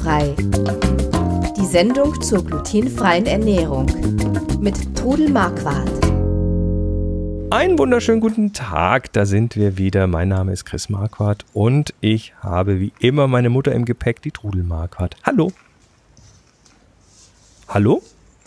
Glutenfrei. Die Sendung zur glutenfreien Ernährung mit Trudel Marquardt. Einen wunderschönen guten Tag, da sind wir wieder. Mein Name ist Chris Marquardt und ich habe wie immer meine Mutter im Gepäck, die Trudel Marquardt. Hallo. Hallo?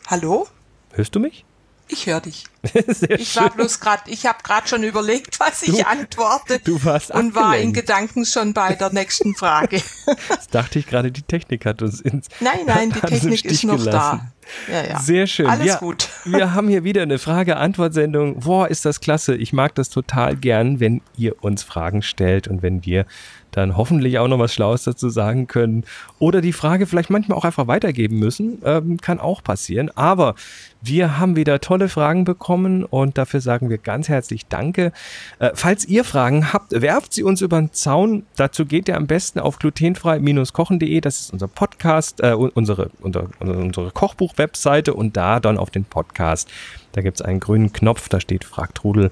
Hallo? Hörst du mich? Ich höre dich. Sehr ich war bloß gerade, ich habe gerade schon überlegt, was ich du, antworte. Du warst und war in Gedanken schon bei der nächsten Frage. Das dachte ich gerade, die Technik hat uns ins Nein, nein, die Technik ist noch gelassen. da. Ja, ja. Sehr schön. Alles ja, gut. Wir haben hier wieder eine Frage-Antwort-Sendung. Boah, ist das klasse. Ich mag das total gern, wenn ihr uns Fragen stellt und wenn wir dann hoffentlich auch noch was Schlaues dazu sagen können oder die Frage vielleicht manchmal auch einfach weitergeben müssen. Ähm, kann auch passieren. Aber wir haben wieder tolle Fragen bekommen und dafür sagen wir ganz herzlich Danke. Äh, falls ihr Fragen habt, werft sie uns über den Zaun. Dazu geht ihr am besten auf glutenfrei-kochen.de. Das ist unser Podcast, äh, unsere, unsere, unsere Kochbuch-Webseite und da dann auf den Podcast. Da gibt es einen grünen Knopf, da steht Fragt Rudel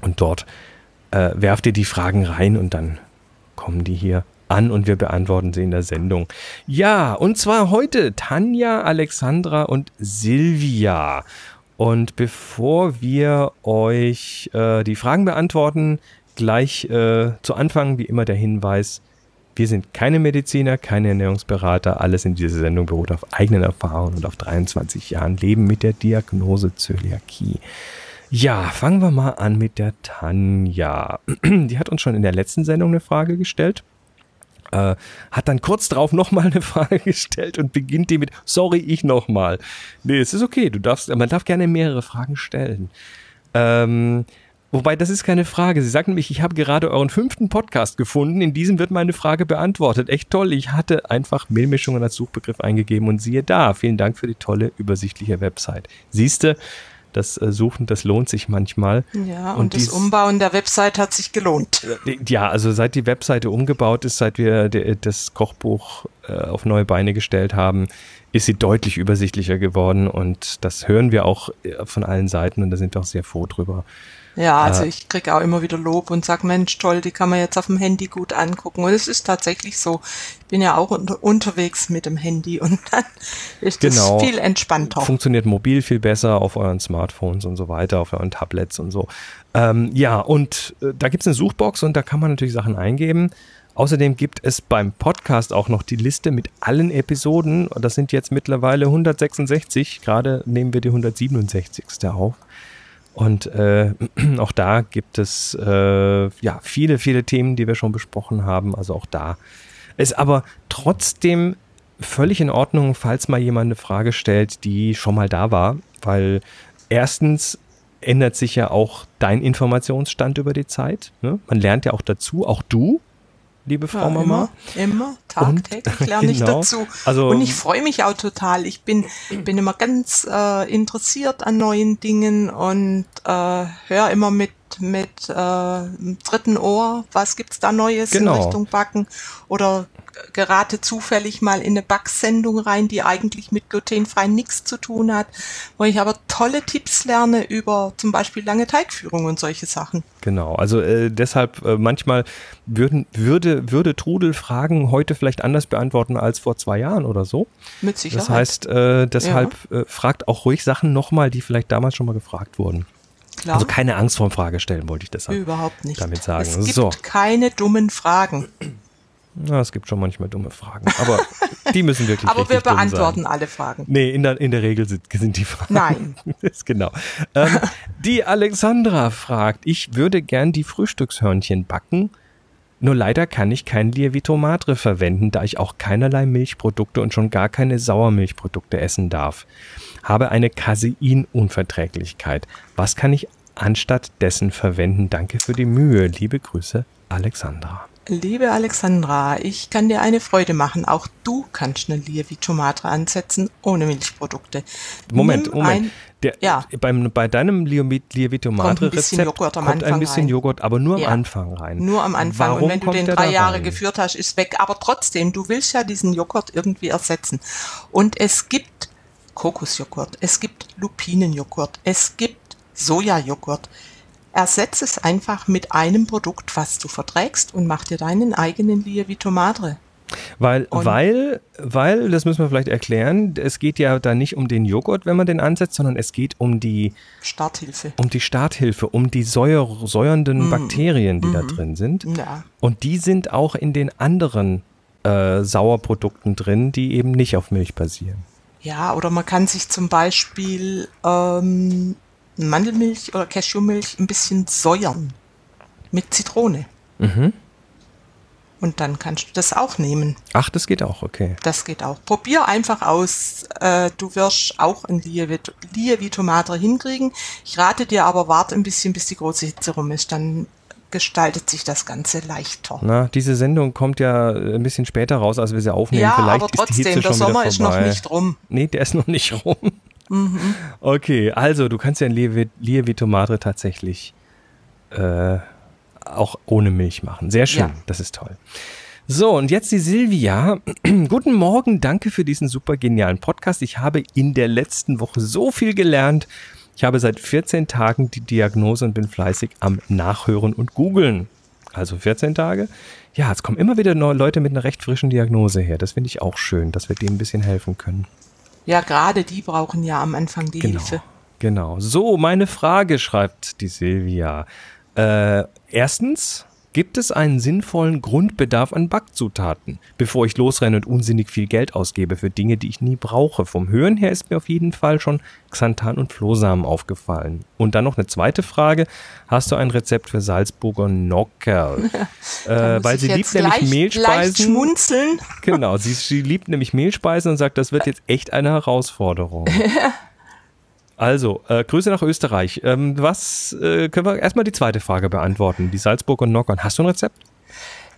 und dort äh, werft ihr die Fragen rein und dann kommen die hier an und wir beantworten sie in der Sendung. Ja, und zwar heute Tanja, Alexandra und Silvia. Und bevor wir euch äh, die Fragen beantworten, gleich äh, zu Anfang wie immer der Hinweis, wir sind keine Mediziner, keine Ernährungsberater. Alles in dieser Sendung beruht auf eigenen Erfahrungen und auf 23 Jahren Leben mit der Diagnose Zöliakie. Ja, fangen wir mal an mit der Tanja. Die hat uns schon in der letzten Sendung eine Frage gestellt. Äh, hat dann kurz darauf nochmal eine Frage gestellt und beginnt die mit, sorry, ich nochmal. Nee, es ist okay, du darfst, man darf gerne mehrere Fragen stellen. Ähm, wobei, das ist keine Frage. Sie sagt nämlich, ich habe gerade euren fünften Podcast gefunden. In diesem wird meine Frage beantwortet. Echt toll. Ich hatte einfach Mehlmischungen als Suchbegriff eingegeben und siehe da. Vielen Dank für die tolle, übersichtliche Website. Siehste, das äh, Suchen, das lohnt sich manchmal. Ja, und, und das Umbauen der Website hat sich gelohnt. Äh, ja, also seit die Webseite umgebaut ist, seit wir das Kochbuch äh, auf neue Beine gestellt haben, ist sie deutlich übersichtlicher geworden und das hören wir auch von allen Seiten und da sind wir auch sehr froh drüber. Ja, also äh, ich kriege auch immer wieder Lob und sag, Mensch, toll, die kann man jetzt auf dem Handy gut angucken. Und es ist tatsächlich so. Ich bin ja auch unter, unterwegs mit dem Handy und dann ist genau, das viel entspannter. Funktioniert mobil viel besser auf euren Smartphones und so weiter, auf euren Tablets und so. Ähm, ja, und äh, da gibt's eine Suchbox und da kann man natürlich Sachen eingeben. Außerdem gibt es beim Podcast auch noch die Liste mit allen Episoden. Das sind jetzt mittlerweile 166. Gerade nehmen wir die 167. auf. Und äh, auch da gibt es äh, ja viele, viele Themen, die wir schon besprochen haben. Also auch da ist aber trotzdem völlig in Ordnung, falls mal jemand eine Frage stellt, die schon mal da war, weil erstens ändert sich ja auch dein Informationsstand über die Zeit. Ne? Man lernt ja auch dazu, auch du liebe Frau ja, Mama. Immer, immer tagtäglich und, lerne ich genau. dazu. Also, und ich freue mich auch total. Ich bin, bin immer ganz äh, interessiert an neuen Dingen und äh, höre immer mit mit äh, dritten Ohr, was gibt's da Neues genau. in Richtung Backen oder gerate zufällig mal in eine Backsendung rein, die eigentlich mit glutenfrei nichts zu tun hat, wo ich aber tolle Tipps lerne über zum Beispiel lange Teigführung und solche Sachen. Genau, also äh, deshalb äh, manchmal würden, würde, würde Trudel Fragen heute vielleicht anders beantworten als vor zwei Jahren oder so. Mit Sicherheit. Das heißt, äh, deshalb ja. Äh, fragt auch ruhig Sachen nochmal, die vielleicht damals schon mal gefragt wurden. Klar. Also keine Angst vor Frage stellen, wollte ich deshalb Überhaupt nicht. damit sagen. Es gibt so. keine dummen Fragen. Na, es gibt schon manchmal dumme Fragen, aber die müssen wirklich Aber wir beantworten alle Fragen. Nee, in der, in der Regel sind, sind die Fragen. Nein. ist genau. Ähm, die Alexandra fragt, ich würde gern die Frühstückshörnchen backen, nur leider kann ich kein Lievito Madre verwenden, da ich auch keinerlei Milchprodukte und schon gar keine Sauermilchprodukte essen darf. Habe eine Caseinunverträglichkeit. Was kann ich anstatt dessen verwenden? Danke für die Mühe. Liebe Grüße, Alexandra. Liebe Alexandra, ich kann dir eine Freude machen. Auch du kannst eine Lievito Madre ansetzen ohne Milchprodukte. Moment, Nimm Moment. Ein, Der, ja. beim, bei deinem Lievito Madre Rezept Joghurt kommt ein bisschen rein. Joghurt, aber nur ja. am Anfang rein. Nur am Anfang. Warum Und wenn du den drei Jahre geführt hast, ist weg. Aber trotzdem, du willst ja diesen Joghurt irgendwie ersetzen. Und es gibt Kokosjoghurt, es gibt Lupinenjoghurt, es gibt Sojajoghurt. Ersetze es einfach mit einem Produkt, was du verträgst und mach dir deinen eigenen Lievito Madre. Weil, weil, weil, das müssen wir vielleicht erklären, es geht ja da nicht um den Joghurt, wenn man den ansetzt, sondern es geht um die Starthilfe. Um die Starthilfe, um die säuer, säuernden mm. Bakterien, die mm. da drin sind. Ja. Und die sind auch in den anderen äh, Sauerprodukten drin, die eben nicht auf Milch basieren. Ja, oder man kann sich zum Beispiel ähm, Mandelmilch oder Cashewmilch ein bisschen säuern mit Zitrone. Mhm. Und dann kannst du das auch nehmen. Ach, das geht auch, okay. Das geht auch. Probier einfach aus. Äh, du wirst auch ein Lievitomater hinkriegen. Ich rate dir aber, warte ein bisschen, bis die große Hitze rum ist. Dann gestaltet sich das Ganze leichter. Na, diese Sendung kommt ja ein bisschen später raus, als wir sie aufnehmen. Ja, Vielleicht aber trotzdem, der Sommer ist noch nicht rum. Nee, der ist noch nicht rum. Mhm. Okay, also du kannst ja ein Lievitomater tatsächlich äh, auch ohne Milch machen. Sehr schön, ja. das ist toll. So, und jetzt die Silvia. Guten Morgen, danke für diesen super genialen Podcast. Ich habe in der letzten Woche so viel gelernt. Ich habe seit 14 Tagen die Diagnose und bin fleißig am Nachhören und googeln. Also 14 Tage. Ja, es kommen immer wieder neue Leute mit einer recht frischen Diagnose her. Das finde ich auch schön, dass wir denen ein bisschen helfen können. Ja, gerade die brauchen ja am Anfang die genau, Hilfe. Genau. So, meine Frage schreibt die Silvia. Äh, erstens, Gibt es einen sinnvollen Grundbedarf an Backzutaten, bevor ich losrenne und unsinnig viel Geld ausgebe für Dinge, die ich nie brauche? Vom Hören her ist mir auf jeden Fall schon Xanthan und Flohsamen aufgefallen. Und dann noch eine zweite Frage. Hast du ein Rezept für Salzburger Nockerl? äh, weil sie liebt nämlich leicht, Mehlspeisen. Leicht schmunzeln. Genau, sie, sie liebt nämlich Mehlspeisen und sagt, das wird jetzt echt eine Herausforderung. Also, äh, Grüße nach Österreich. Ähm, was äh, können wir erstmal die zweite Frage beantworten? Die Salzburg und Nockern. Hast du ein Rezept?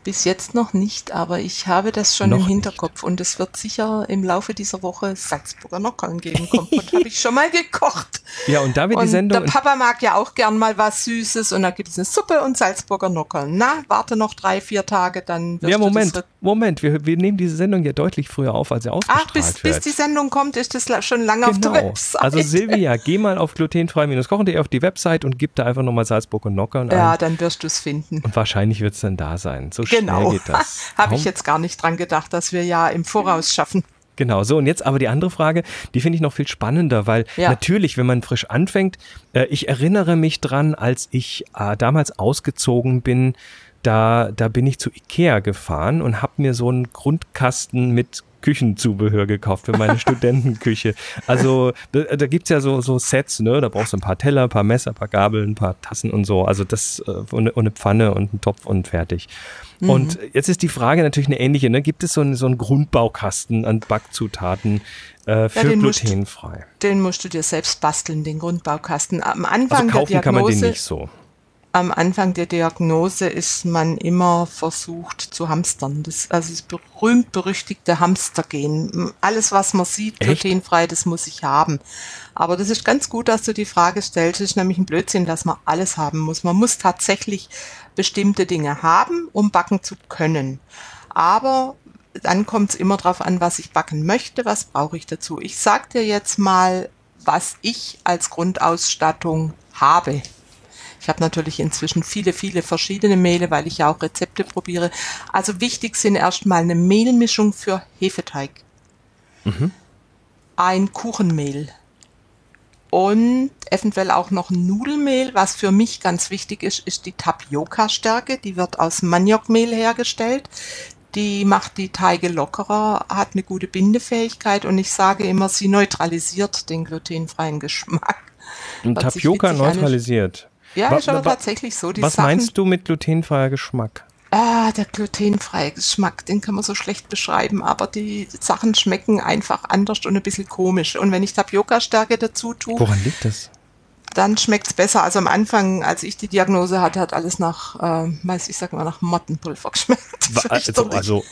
Bis jetzt noch nicht, aber ich habe das schon noch im Hinterkopf nicht. und es wird sicher im Laufe dieser Woche Salzburger Nockern geben. Und habe ich schon mal gekocht. Ja, und da wird die Sendung. Der Papa mag ja auch gern mal was Süßes und da gibt es eine Suppe und Salzburger Nockern. Na, warte noch drei, vier Tage, dann wirst Ja, Moment, Moment. Wir, wir nehmen diese Sendung ja deutlich früher auf, als sie ausgestrahlt Ach, bis, wird. bis die Sendung kommt, ist das schon lange genau. auf der genau. Website. Also Silvia, geh mal auf glutenfrei-kochen.de auf die Website und gib da einfach nochmal Salzburger Nockern ein. Ja, dann wirst du es finden. Und wahrscheinlich wird es dann da sein. So genau. Habe ich jetzt gar nicht dran gedacht, dass wir ja im Voraus schaffen. Genau, so und jetzt aber die andere Frage, die finde ich noch viel spannender, weil ja. natürlich, wenn man frisch anfängt, äh, ich erinnere mich dran, als ich äh, damals ausgezogen bin, da, da bin ich zu Ikea gefahren und habe mir so einen Grundkasten mit Küchenzubehör gekauft für meine Studentenküche. Also da, da gibt's ja so, so Sets, ne? Da brauchst du ein paar Teller, ein paar Messer, ein paar Gabeln, ein paar Tassen und so. Also das äh, und, und eine Pfanne und einen Topf und fertig. Mhm. Und jetzt ist die Frage natürlich eine ähnliche. Ne? Gibt es so, einen, so einen Grundbaukasten an Backzutaten äh, für ja, den glutenfrei? Musst, den musst du dir selbst basteln, den Grundbaukasten. Am Anfang also kaufen der Diagnose, kann man den nicht so am Anfang der Diagnose ist man immer versucht zu hamstern. Das, also das berühmt-berüchtigte Hamstergehen. Alles, was man sieht, glutenfrei, das muss ich haben. Aber das ist ganz gut, dass du die Frage stellst. Es ist nämlich ein Blödsinn, dass man alles haben muss. Man muss tatsächlich bestimmte Dinge haben, um backen zu können. Aber dann kommt es immer darauf an, was ich backen möchte, was brauche ich dazu. Ich sage dir jetzt mal, was ich als Grundausstattung habe. Ich habe natürlich inzwischen viele, viele verschiedene Mehle, weil ich ja auch Rezepte probiere. Also wichtig sind erstmal eine Mehlmischung für Hefeteig. Mhm. Ein Kuchenmehl. Und eventuell auch noch ein Nudelmehl. Was für mich ganz wichtig ist, ist die Tapioca-Stärke. Die wird aus Maniokmehl hergestellt. Die macht die Teige lockerer, hat eine gute Bindefähigkeit und ich sage immer, sie neutralisiert den glutenfreien Geschmack. Und Tapioca neutralisiert? Ja, ist aber tatsächlich so. Die was Sachen, meinst du mit glutenfreier Geschmack? Ah, der glutenfreie Geschmack, den kann man so schlecht beschreiben, aber die Sachen schmecken einfach anders und ein bisschen komisch. Und wenn ich Tapioca-Stärke dazu tue. Woran liegt das? Dann schmeckt es besser. Also am Anfang, als ich die Diagnose hatte, hat alles nach, äh, weiß ich sag mal, nach Mottenpulver geschmeckt. Also, also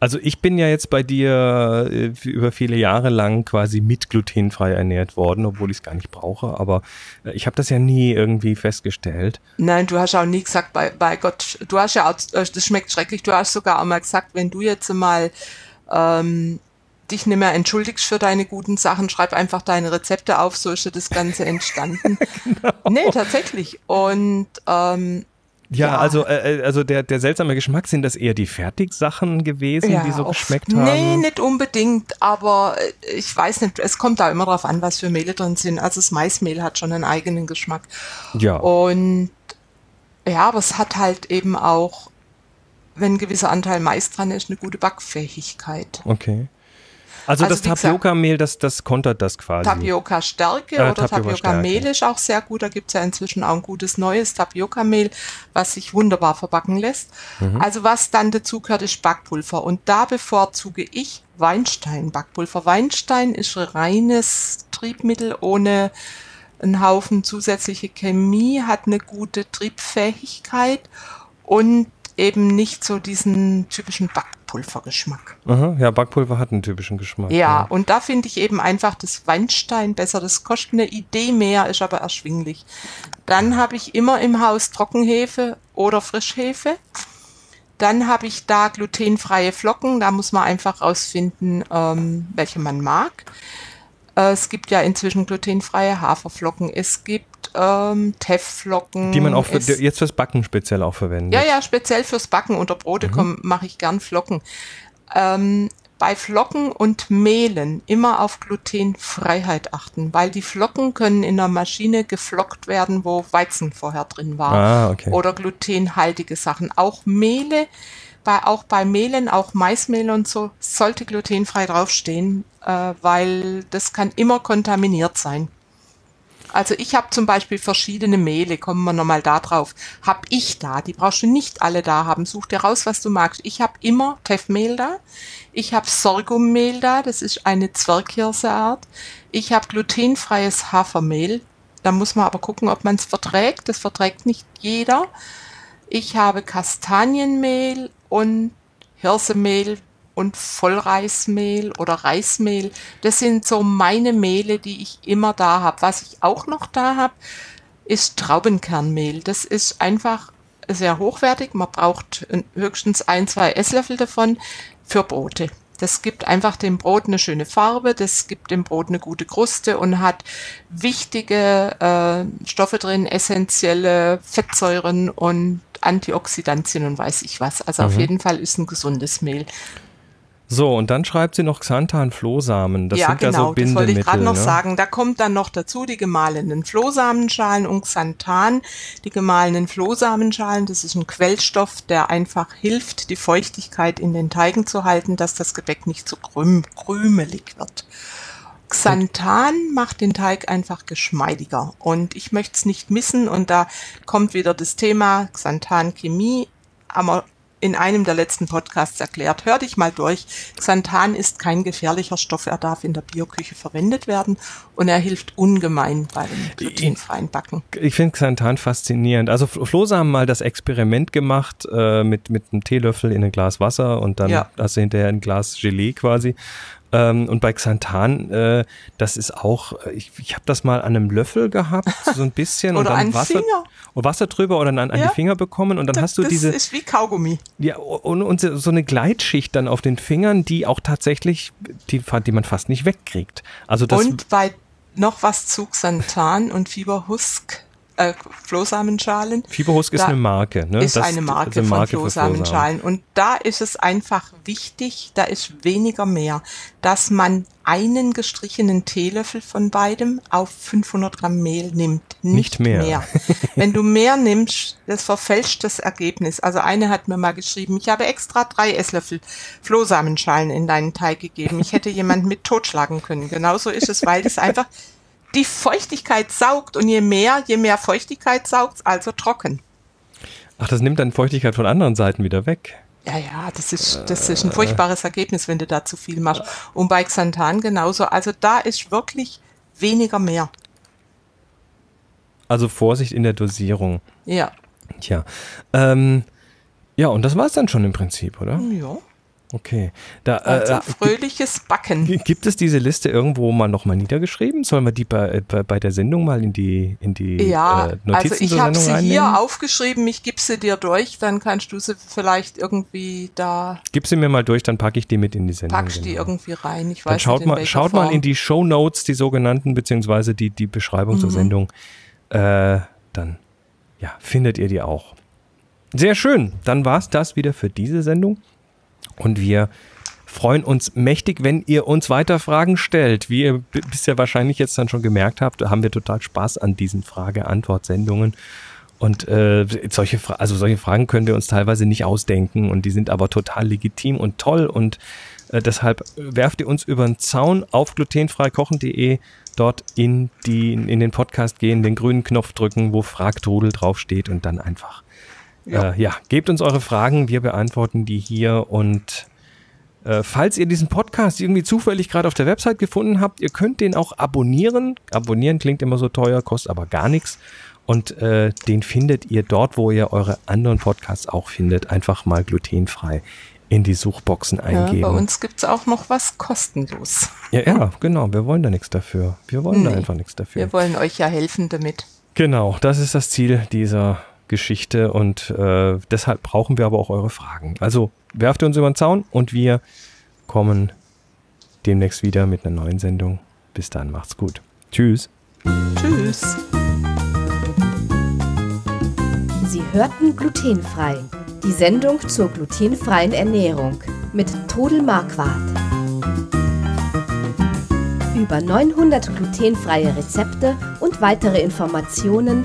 also ich bin ja jetzt bei dir äh, über viele Jahre lang quasi mit glutenfrei ernährt worden, obwohl ich es gar nicht brauche. Aber äh, ich habe das ja nie irgendwie festgestellt. Nein, du hast auch nie gesagt, bei, bei Gott, du hast ja auch, äh, das schmeckt schrecklich. Du hast sogar auch mal gesagt, wenn du jetzt mal ähm, dich nicht mehr entschuldigst für deine guten Sachen, schreib einfach deine Rezepte auf, so ist ja das Ganze entstanden. genau. Nee, tatsächlich. Und ähm, Ja, ja, also, äh, äh, also der, der seltsame Geschmack, sind das eher die Fertigsachen gewesen, ja, die so geschmeckt haben? Nee, nicht unbedingt, aber äh, ich weiß nicht, es kommt da immer drauf an, was für Mehle drin sind. Also das Maismehl hat schon einen eigenen Geschmack. Ja. Und ja, aber es hat halt eben auch, wenn ein gewisser Anteil Mais dran ist, eine gute Backfähigkeit. Okay. Also, also das Tapioca-Mehl, das, das kontert das quasi. Tapioca-Stärke äh, oder Tapioca-Mehl ist auch sehr gut. Da gibt es ja inzwischen auch ein gutes neues Tapioca-Mehl, was sich wunderbar verbacken lässt. Mhm. Also was dann dazu gehört, ist Backpulver. Und da bevorzuge ich Weinstein-Backpulver. Weinstein ist reines Triebmittel ohne einen Haufen zusätzliche Chemie, hat eine gute Triebfähigkeit und eben nicht so diesen typischen Backpulvergeschmack. Aha, ja, Backpulver hat einen typischen Geschmack. Ja, ja. und da finde ich eben einfach das Weinstein besser. Das kostet eine Idee mehr, ist aber erschwinglich. Dann habe ich immer im Haus Trockenhefe oder Frischhefe. Dann habe ich da glutenfreie Flocken. Da muss man einfach rausfinden, ähm, welche man mag. Äh, es gibt ja inzwischen glutenfreie Haferflocken. Es gibt ähm, Teffflocken. Die man auch für, jetzt fürs Backen speziell auch verwendet. Ja, ja, speziell fürs Backen. Unter Brote mhm. mache ich gern Flocken. Ähm, bei Flocken und Mehlen immer auf Glutenfreiheit achten, weil die Flocken können in der Maschine geflockt werden, wo Weizen vorher drin war. Ah, okay. Oder glutenhaltige Sachen. Auch Mehle bei, auch bei Mehlen, auch Maismehl und so, sollte glutenfrei draufstehen, äh, weil das kann immer kontaminiert sein. Also ich habe zum Beispiel verschiedene Mehle, kommen wir nochmal da drauf. Hab ich da, die brauchst du nicht alle da haben. Such dir raus, was du magst. Ich habe immer Teffmehl da. Ich habe Sorghummehl da, das ist eine Zwerghirseart. Ich habe glutenfreies Hafermehl. Da muss man aber gucken, ob man es verträgt. Das verträgt nicht jeder. Ich habe Kastanienmehl und Hirsemehl und Vollreismehl oder Reismehl. Das sind so meine Mehle, die ich immer da habe. Was ich auch noch da habe, ist Traubenkernmehl. Das ist einfach sehr hochwertig. Man braucht höchstens ein, zwei Esslöffel davon für Brote. Das gibt einfach dem Brot eine schöne Farbe, das gibt dem Brot eine gute Kruste und hat wichtige äh, Stoffe drin, essentielle Fettsäuren und Antioxidantien und weiß ich was. Also mhm. auf jeden Fall ist ein gesundes Mehl. So, und dann schreibt sie noch Xanthan-Flohsamen. Das ja, sind genau, ja so Bindemittel. Das wollte ich gerade noch ne? sagen. Da kommt dann noch dazu die gemahlenen Flohsamenschalen und Xanthan. Die gemahlenen Flohsamenschalen, das ist ein Quellstoff, der einfach hilft, die Feuchtigkeit in den Teigen zu halten, dass das Gebäck nicht zu krüm krümelig wird. Xanthan macht den Teig einfach geschmeidiger und ich möchte es nicht missen und da kommt wieder das Thema Xanthan-Chemie, aber in einem der letzten Podcasts erklärt. Hör dich mal durch. Xanthan ist kein gefährlicher Stoff. Er darf in der Bioküche verwendet werden und er hilft ungemein beim glutenfreien Backen. Ich finde Xanthan faszinierend. Also Flo haben mal das Experiment gemacht äh, mit, mit einem Teelöffel in ein Glas Wasser und dann ja. hast du hinterher ein Glas Gelee quasi. Ähm, und bei Xanthan, äh, das ist auch, ich, ich habe das mal an einem Löffel gehabt, so ein bisschen und dann Wasser, Finger. Wasser drüber oder an, an ja. die Finger bekommen und dann das, hast du diese. Das ist wie Kaugummi. Ja, und, und so eine Gleitschicht dann auf den Fingern, die auch tatsächlich, die, die man fast nicht wegkriegt. Also das. Und bei noch was zu Xanthan und Fieberhusk äh, Flohsamenschalen. Fieberhusk ist eine Marke, ne? Ist das eine Marke, eine Marke von Flohsamenschalen. Und da ist es einfach wichtig, da ist weniger mehr, dass man einen gestrichenen Teelöffel von beidem auf 500 Gramm Mehl nimmt. Nicht, Nicht mehr. mehr. Wenn du mehr nimmst, das verfälscht das Ergebnis. Also eine hat mir mal geschrieben, ich habe extra drei Esslöffel Flohsamenschalen in deinen Teig gegeben. Ich hätte jemanden mit totschlagen können. Genauso ist es, weil das einfach die Feuchtigkeit saugt und je mehr, je mehr Feuchtigkeit saugt, also trocken. Ach, das nimmt dann Feuchtigkeit von anderen Seiten wieder weg. Ja, ja, das ist, das ist ein furchtbares Ergebnis, wenn du da zu viel machst. Und bei Xanthan genauso. Also da ist wirklich weniger mehr. Also Vorsicht in der Dosierung. Ja. Tja. Ähm, ja, und das war es dann schon im Prinzip, oder? Ja. Okay. Da, äh, also fröhliches Backen. Gibt es diese Liste irgendwo mal nochmal niedergeschrieben? Sollen wir die bei, bei, bei der Sendung mal in die, in die ja, äh, Notizen also ich habe sie reinnehmen? hier aufgeschrieben, ich gebe sie dir durch, dann kannst du sie vielleicht irgendwie da. Gib sie mir mal durch, dann packe ich die mit in die Sendung. Packst die genau. irgendwie rein, ich weiß dann schaut nicht, mal, Schaut Form. mal in die Show Notes, die sogenannten, beziehungsweise die, die Beschreibung mhm. zur Sendung. Äh, dann ja, findet ihr die auch. Sehr schön. Dann war es das wieder für diese Sendung. Und wir freuen uns mächtig, wenn ihr uns weiter Fragen stellt. Wie ihr bisher wahrscheinlich jetzt dann schon gemerkt habt, haben wir total Spaß an diesen Frage-Antwort-Sendungen. Und äh, solche, also solche Fragen können wir uns teilweise nicht ausdenken und die sind aber total legitim und toll und äh, deshalb werft ihr uns über den Zaun auf glutenfreikochen.de dort in, die, in den Podcast gehen, den grünen Knopf drücken, wo Fragtrudel draufsteht und dann einfach ja. Äh, ja, gebt uns eure Fragen, wir beantworten die hier und äh, falls ihr diesen Podcast irgendwie zufällig gerade auf der Website gefunden habt, ihr könnt den auch abonnieren. Abonnieren klingt immer so teuer, kostet aber gar nichts. Und äh, den findet ihr dort, wo ihr eure anderen Podcasts auch findet. Einfach mal glutenfrei in die Suchboxen eingeben. Ja, bei uns gibt es auch noch was kostenlos. Ja, ja, genau. Wir wollen da nichts dafür. Wir wollen nee, da einfach nichts dafür. Wir wollen euch ja helfen damit. Genau, das ist das Ziel dieser Geschichte und äh, deshalb brauchen wir aber auch eure Fragen. Also werft ihr uns über den Zaun und wir kommen demnächst wieder mit einer neuen Sendung. Bis dann, macht's gut. Tschüss. Tschüss. Sie hörten glutenfrei. Die Sendung zur glutenfreien Ernährung mit Todel Marquardt. Über 900 glutenfreie Rezepte und weitere Informationen